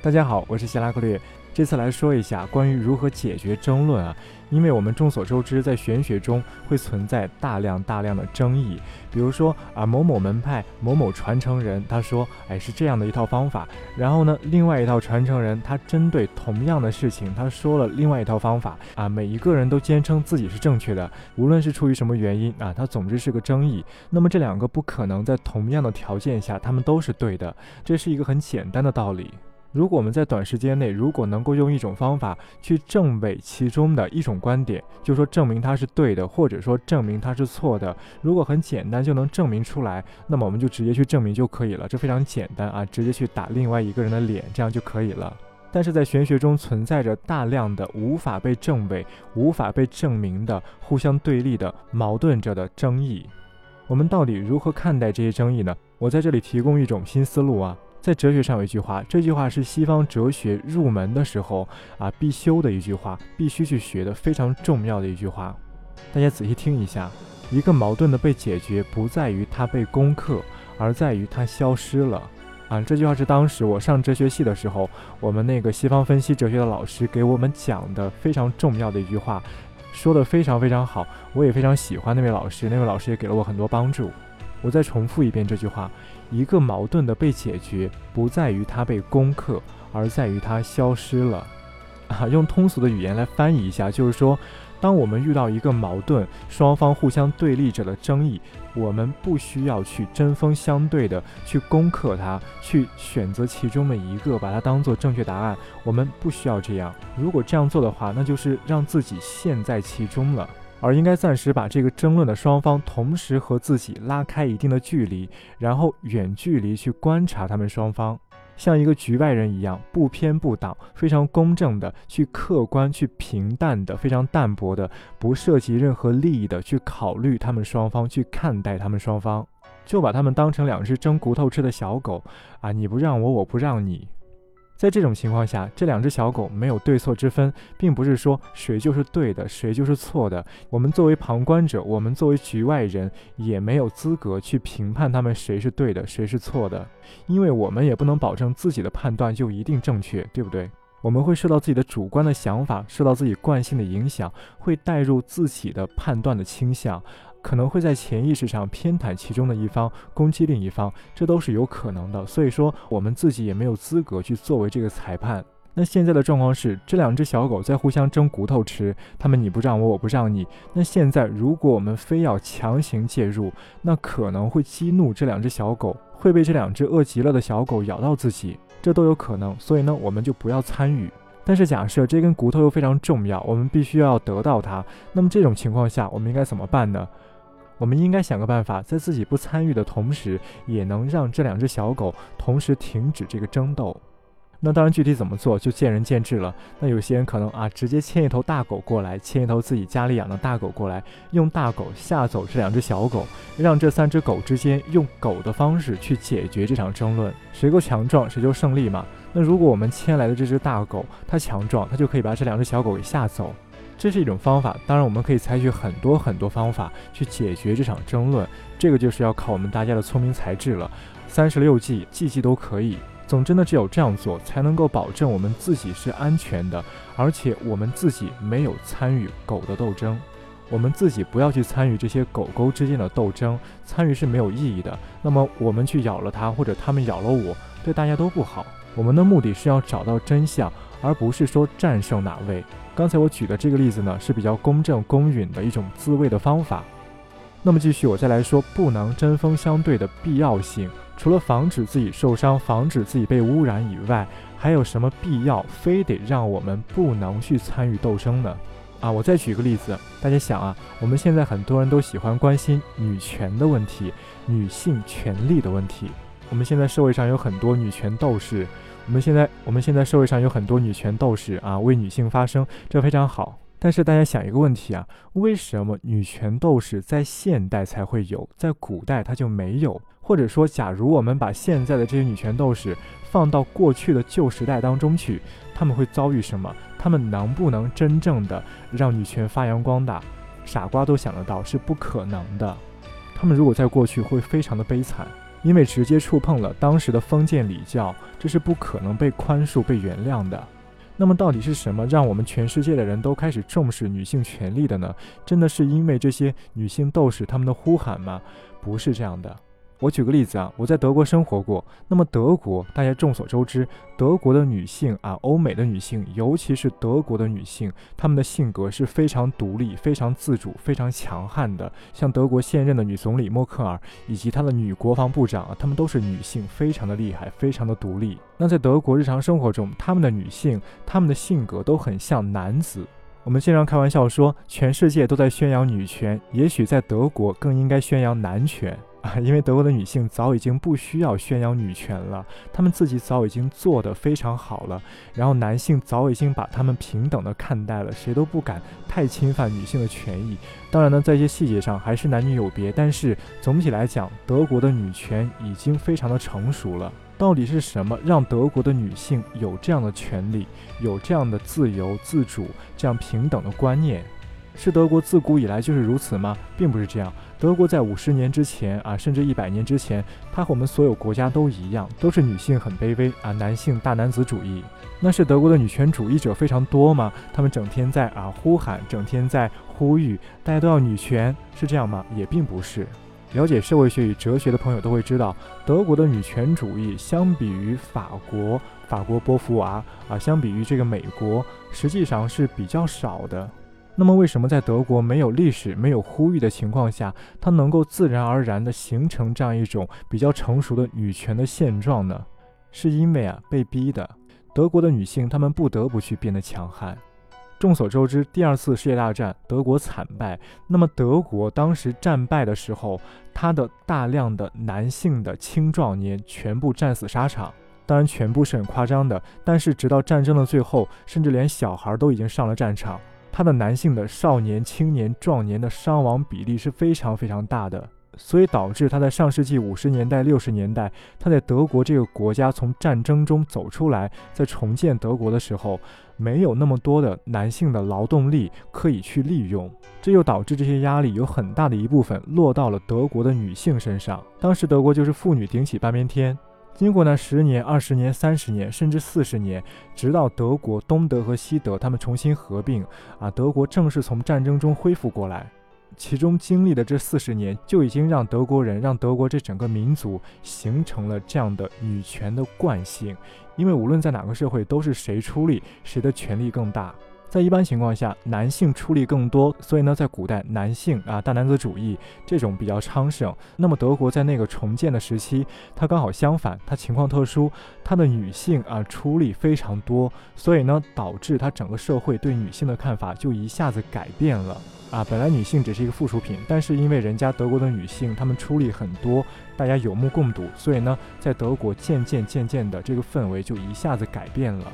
大家好，我是希拉克略。这次来说一下关于如何解决争论啊，因为我们众所周知，在玄学中会存在大量大量的争议。比如说啊，某某门派某某传承人他说，哎，是这样的一套方法。然后呢，另外一套传承人他针对同样的事情，他说了另外一套方法啊。每一个人都坚称自己是正确的，无论是出于什么原因啊，他总之是个争议。那么这两个不可能在同样的条件下，他们都是对的。这是一个很简单的道理。如果我们在短时间内，如果能够用一种方法去证伪其中的一种观点，就说证明它是对的，或者说证明它是错的，如果很简单就能证明出来，那么我们就直接去证明就可以了，这非常简单啊，直接去打另外一个人的脸，这样就可以了。但是在玄学中存在着大量的无法被证伪、无法被证明的互相对立的矛盾着的争议，我们到底如何看待这些争议呢？我在这里提供一种新思路啊。在哲学上有一句话，这句话是西方哲学入门的时候啊必修的一句话，必须去学的非常重要的一句话。大家仔细听一下：一个矛盾的被解决，不在于它被攻克，而在于它消失了。啊，这句话是当时我上哲学系的时候，我们那个西方分析哲学的老师给我们讲的非常重要的一句话，说的非常非常好，我也非常喜欢那位老师，那位老师也给了我很多帮助。我再重复一遍这句话。一个矛盾的被解决，不在于它被攻克，而在于它消失了。啊，用通俗的语言来翻译一下，就是说，当我们遇到一个矛盾，双方互相对立着的争议，我们不需要去针锋相对的去攻克它，去选择其中的一个，把它当做正确答案。我们不需要这样。如果这样做的话，那就是让自己陷在其中了。而应该暂时把这个争论的双方同时和自己拉开一定的距离，然后远距离去观察他们双方，像一个局外人一样，不偏不党，非常公正的去客观、去平淡的、非常淡薄的，不涉及任何利益的去考虑他们双方，去看待他们双方，就把他们当成两只争骨头吃的小狗啊！你不让我，我不让你。在这种情况下，这两只小狗没有对错之分，并不是说谁就是对的，谁就是错的。我们作为旁观者，我们作为局外人，也没有资格去评判他们谁是对的，谁是错的，因为我们也不能保证自己的判断就一定正确，对不对？我们会受到自己的主观的想法，受到自己惯性的影响，会带入自己的判断的倾向。可能会在潜意识上偏袒其中的一方，攻击另一方，这都是有可能的。所以说，我们自己也没有资格去作为这个裁判。那现在的状况是，这两只小狗在互相争骨头吃，他们你不让我，我不让你。那现在，如果我们非要强行介入，那可能会激怒这两只小狗，会被这两只饿极了的小狗咬到自己，这都有可能。所以呢，我们就不要参与。但是假设这根骨头又非常重要，我们必须要得到它，那么这种情况下，我们应该怎么办呢？我们应该想个办法，在自己不参与的同时，也能让这两只小狗同时停止这个争斗。那当然，具体怎么做就见仁见智了。那有些人可能啊，直接牵一头大狗过来，牵一头自己家里养的大狗过来，用大狗吓走这两只小狗，让这三只狗之间用狗的方式去解决这场争论，谁够强壮谁就胜利嘛。那如果我们牵来的这只大狗它强壮，它就可以把这两只小狗给吓走。这是一种方法，当然我们可以采取很多很多方法去解决这场争论，这个就是要靠我们大家的聪明才智了。三十六计，计计都可以。总之呢，只有这样做，才能够保证我们自己是安全的，而且我们自己没有参与狗的斗争，我们自己不要去参与这些狗狗之间的斗争，参与是没有意义的。那么我们去咬了它，或者它们咬了我，对大家都不好。我们的目的是要找到真相，而不是说战胜哪位。刚才我举的这个例子呢，是比较公正公允的一种自卫的方法。那么继续，我再来说不能针锋相对的必要性。除了防止自己受伤、防止自己被污染以外，还有什么必要非得让我们不能去参与斗争呢？啊，我再举一个例子，大家想啊，我们现在很多人都喜欢关心女权的问题、女性权利的问题。我们现在社会上有很多女权斗士。我们现在，我们现在社会上有很多女权斗士啊，为女性发声，这非常好。但是大家想一个问题啊，为什么女权斗士在现代才会有，在古代它就没有？或者说，假如我们把现在的这些女权斗士放到过去的旧时代当中去，他们会遭遇什么？他们能不能真正的让女权发扬光大？傻瓜都想得到是不可能的。他们如果在过去会非常的悲惨。因为直接触碰了当时的封建礼教，这是不可能被宽恕、被原谅的。那么，到底是什么让我们全世界的人都开始重视女性权利的呢？真的是因为这些女性斗士他们的呼喊吗？不是这样的。我举个例子啊，我在德国生活过。那么德国，大家众所周知，德国的女性啊，欧美的女性，尤其是德国的女性，她们的性格是非常独立、非常自主、非常强悍的。像德国现任的女总理默克尔以及她的女国防部长啊，她们都是女性，非常的厉害，非常的独立。那在德国日常生活中，她们的女性，她们的性格都很像男子。我们经常开玩笑说，全世界都在宣扬女权，也许在德国更应该宣扬男权。啊，因为德国的女性早已经不需要宣扬女权了，她们自己早已经做得非常好了，然后男性早已经把她们平等的看待了，谁都不敢太侵犯女性的权益。当然呢，在一些细节上还是男女有别，但是总体来讲，德国的女权已经非常的成熟了。到底是什么让德国的女性有这样的权利，有这样的自由自主、这样平等的观念？是德国自古以来就是如此吗？并不是这样。德国在五十年之前啊，甚至一百年之前，它和我们所有国家都一样，都是女性很卑微啊，男性大男子主义。那是德国的女权主义者非常多吗？他们整天在啊呼喊，整天在呼吁，大家都要女权，是这样吗？也并不是。了解社会学与哲学的朋友都会知道，德国的女权主义相比于法国，法国波伏娃啊，相比于这个美国，实际上是比较少的。那么，为什么在德国没有历史、没有呼吁的情况下，它能够自然而然地形成这样一种比较成熟的女权的现状呢？是因为啊，被逼的。德国的女性她们不得不去变得强悍。众所周知，第二次世界大战德国惨败。那么，德国当时战败的时候，它的大量的男性的青壮年全部战死沙场。当然，全部是很夸张的。但是，直到战争的最后，甚至连小孩都已经上了战场。他的男性的少年、青年、壮年的伤亡比例是非常非常大的，所以导致他在上世纪五十年代、六十年代，他在德国这个国家从战争中走出来，在重建德国的时候，没有那么多的男性的劳动力可以去利用，这又导致这些压力有很大的一部分落到了德国的女性身上。当时德国就是妇女顶起半边天。经过呢十年、二十年、三十年，甚至四十年，直到德国东德和西德他们重新合并，啊，德国正式从战争中恢复过来，其中经历的这四十年，就已经让德国人、让德国这整个民族形成了这样的女权的惯性，因为无论在哪个社会，都是谁出力，谁的权力更大。在一般情况下，男性出力更多，所以呢，在古代，男性啊大男子主义这种比较昌盛。那么德国在那个重建的时期，它刚好相反，它情况特殊，它的女性啊出力非常多，所以呢，导致它整个社会对女性的看法就一下子改变了啊。本来女性只是一个附属品，但是因为人家德国的女性她们出力很多，大家有目共睹，所以呢，在德国渐渐渐渐的这个氛围就一下子改变了。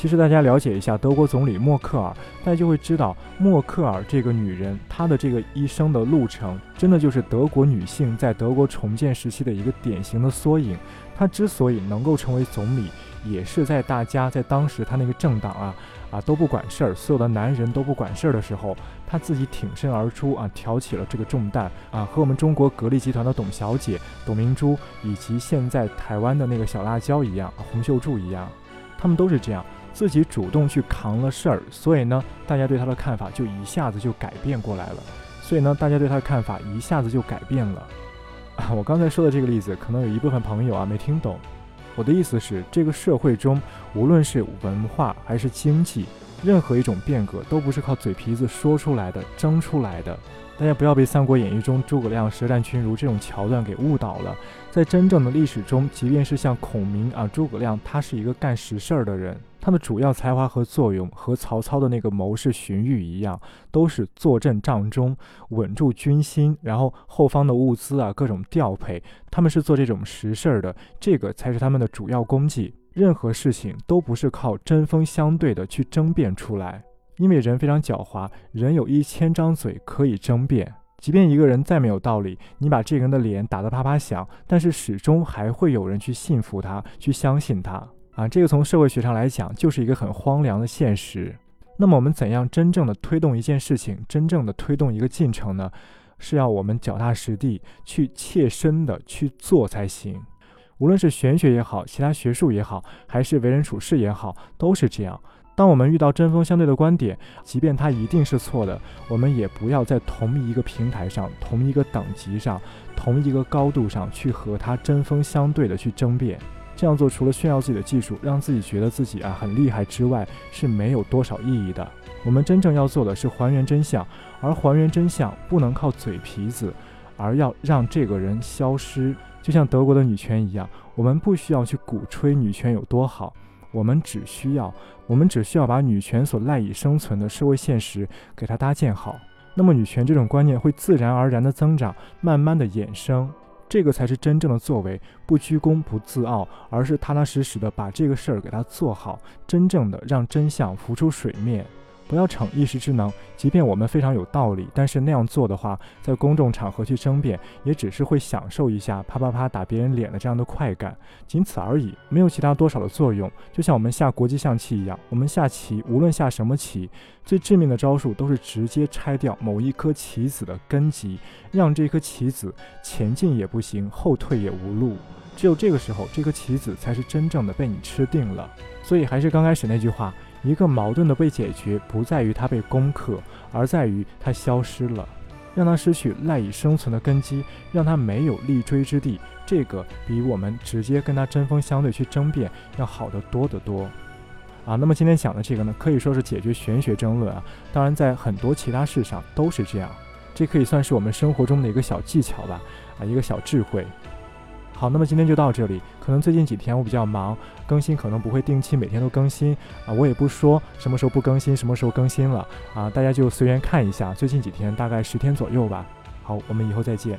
其实大家了解一下德国总理默克尔，大家就会知道默克尔这个女人，她的这个一生的路程，真的就是德国女性在德国重建时期的一个典型的缩影。她之所以能够成为总理，也是在大家在当时她那个政党啊啊都不管事儿，所有的男人都不管事儿的时候，她自己挺身而出啊，挑起了这个重担啊，和我们中国格力集团的董小姐董明珠，以及现在台湾的那个小辣椒一样，洪秀柱一样，他们都是这样。自己主动去扛了事儿，所以呢，大家对他的看法就一下子就改变过来了。所以呢，大家对他的看法一下子就改变了。啊，我刚才说的这个例子，可能有一部分朋友啊没听懂。我的意思是，这个社会中，无论是文化还是经济，任何一种变革都不是靠嘴皮子说出来的、争出来的。大家不要被《三国演义》中诸葛亮舌战群儒这种桥段给误导了。在真正的历史中，即便是像孔明啊、诸葛亮，他是一个干实事儿的人。他的主要才华和作用和曹操的那个谋士荀彧一样，都是坐镇帐中，稳住军心，然后后方的物资啊各种调配，他们是做这种实事儿的，这个才是他们的主要功绩。任何事情都不是靠针锋相对的去争辩出来，因为人非常狡猾，人有一千张嘴可以争辩，即便一个人再没有道理，你把这个人的脸打得啪啪响，但是始终还会有人去信服他，去相信他。啊，这个从社会学上来讲，就是一个很荒凉的现实。那么，我们怎样真正的推动一件事情，真正的推动一个进程呢？是要我们脚踏实地去切身的去做才行。无论是玄学也好，其他学术也好，还是为人处事也好，都是这样。当我们遇到针锋相对的观点，即便它一定是错的，我们也不要在同一个平台上、同一个等级上、同一个高度上去和它针锋相对的去争辩。这样做除了炫耀自己的技术，让自己觉得自己啊很厉害之外，是没有多少意义的。我们真正要做的是还原真相，而还原真相不能靠嘴皮子，而要让这个人消失。就像德国的女权一样，我们不需要去鼓吹女权有多好，我们只需要，我们只需要把女权所赖以生存的社会现实给它搭建好，那么女权这种观念会自然而然的增长，慢慢的衍生。这个才是真正的作为，不居功不自傲，而是踏踏实实的把这个事儿给它做好，真正的让真相浮出水面。不要逞一时之能，即便我们非常有道理，但是那样做的话，在公众场合去争辩，也只是会享受一下啪啪啪打别人脸的这样的快感，仅此而已，没有其他多少的作用。就像我们下国际象棋一样，我们下棋无论下什么棋，最致命的招数都是直接拆掉某一颗棋子的根基，让这颗棋子前进也不行，后退也无路。只有这个时候，这颗棋子才是真正的被你吃定了。所以还是刚开始那句话。一个矛盾的被解决，不在于它被攻克，而在于它消失了，让它失去赖以生存的根基，让它没有立锥之地。这个比我们直接跟它针锋相对去争辩要好得多得多。啊，那么今天讲的这个呢，可以说是解决玄学争论啊。当然，在很多其他事上都是这样，这可以算是我们生活中的一个小技巧吧，啊，一个小智慧。好，那么今天就到这里。可能最近几天我比较忙，更新可能不会定期，每天都更新啊。我也不说什么时候不更新，什么时候更新了啊，大家就随缘看一下。最近几天大概十天左右吧。好，我们以后再见。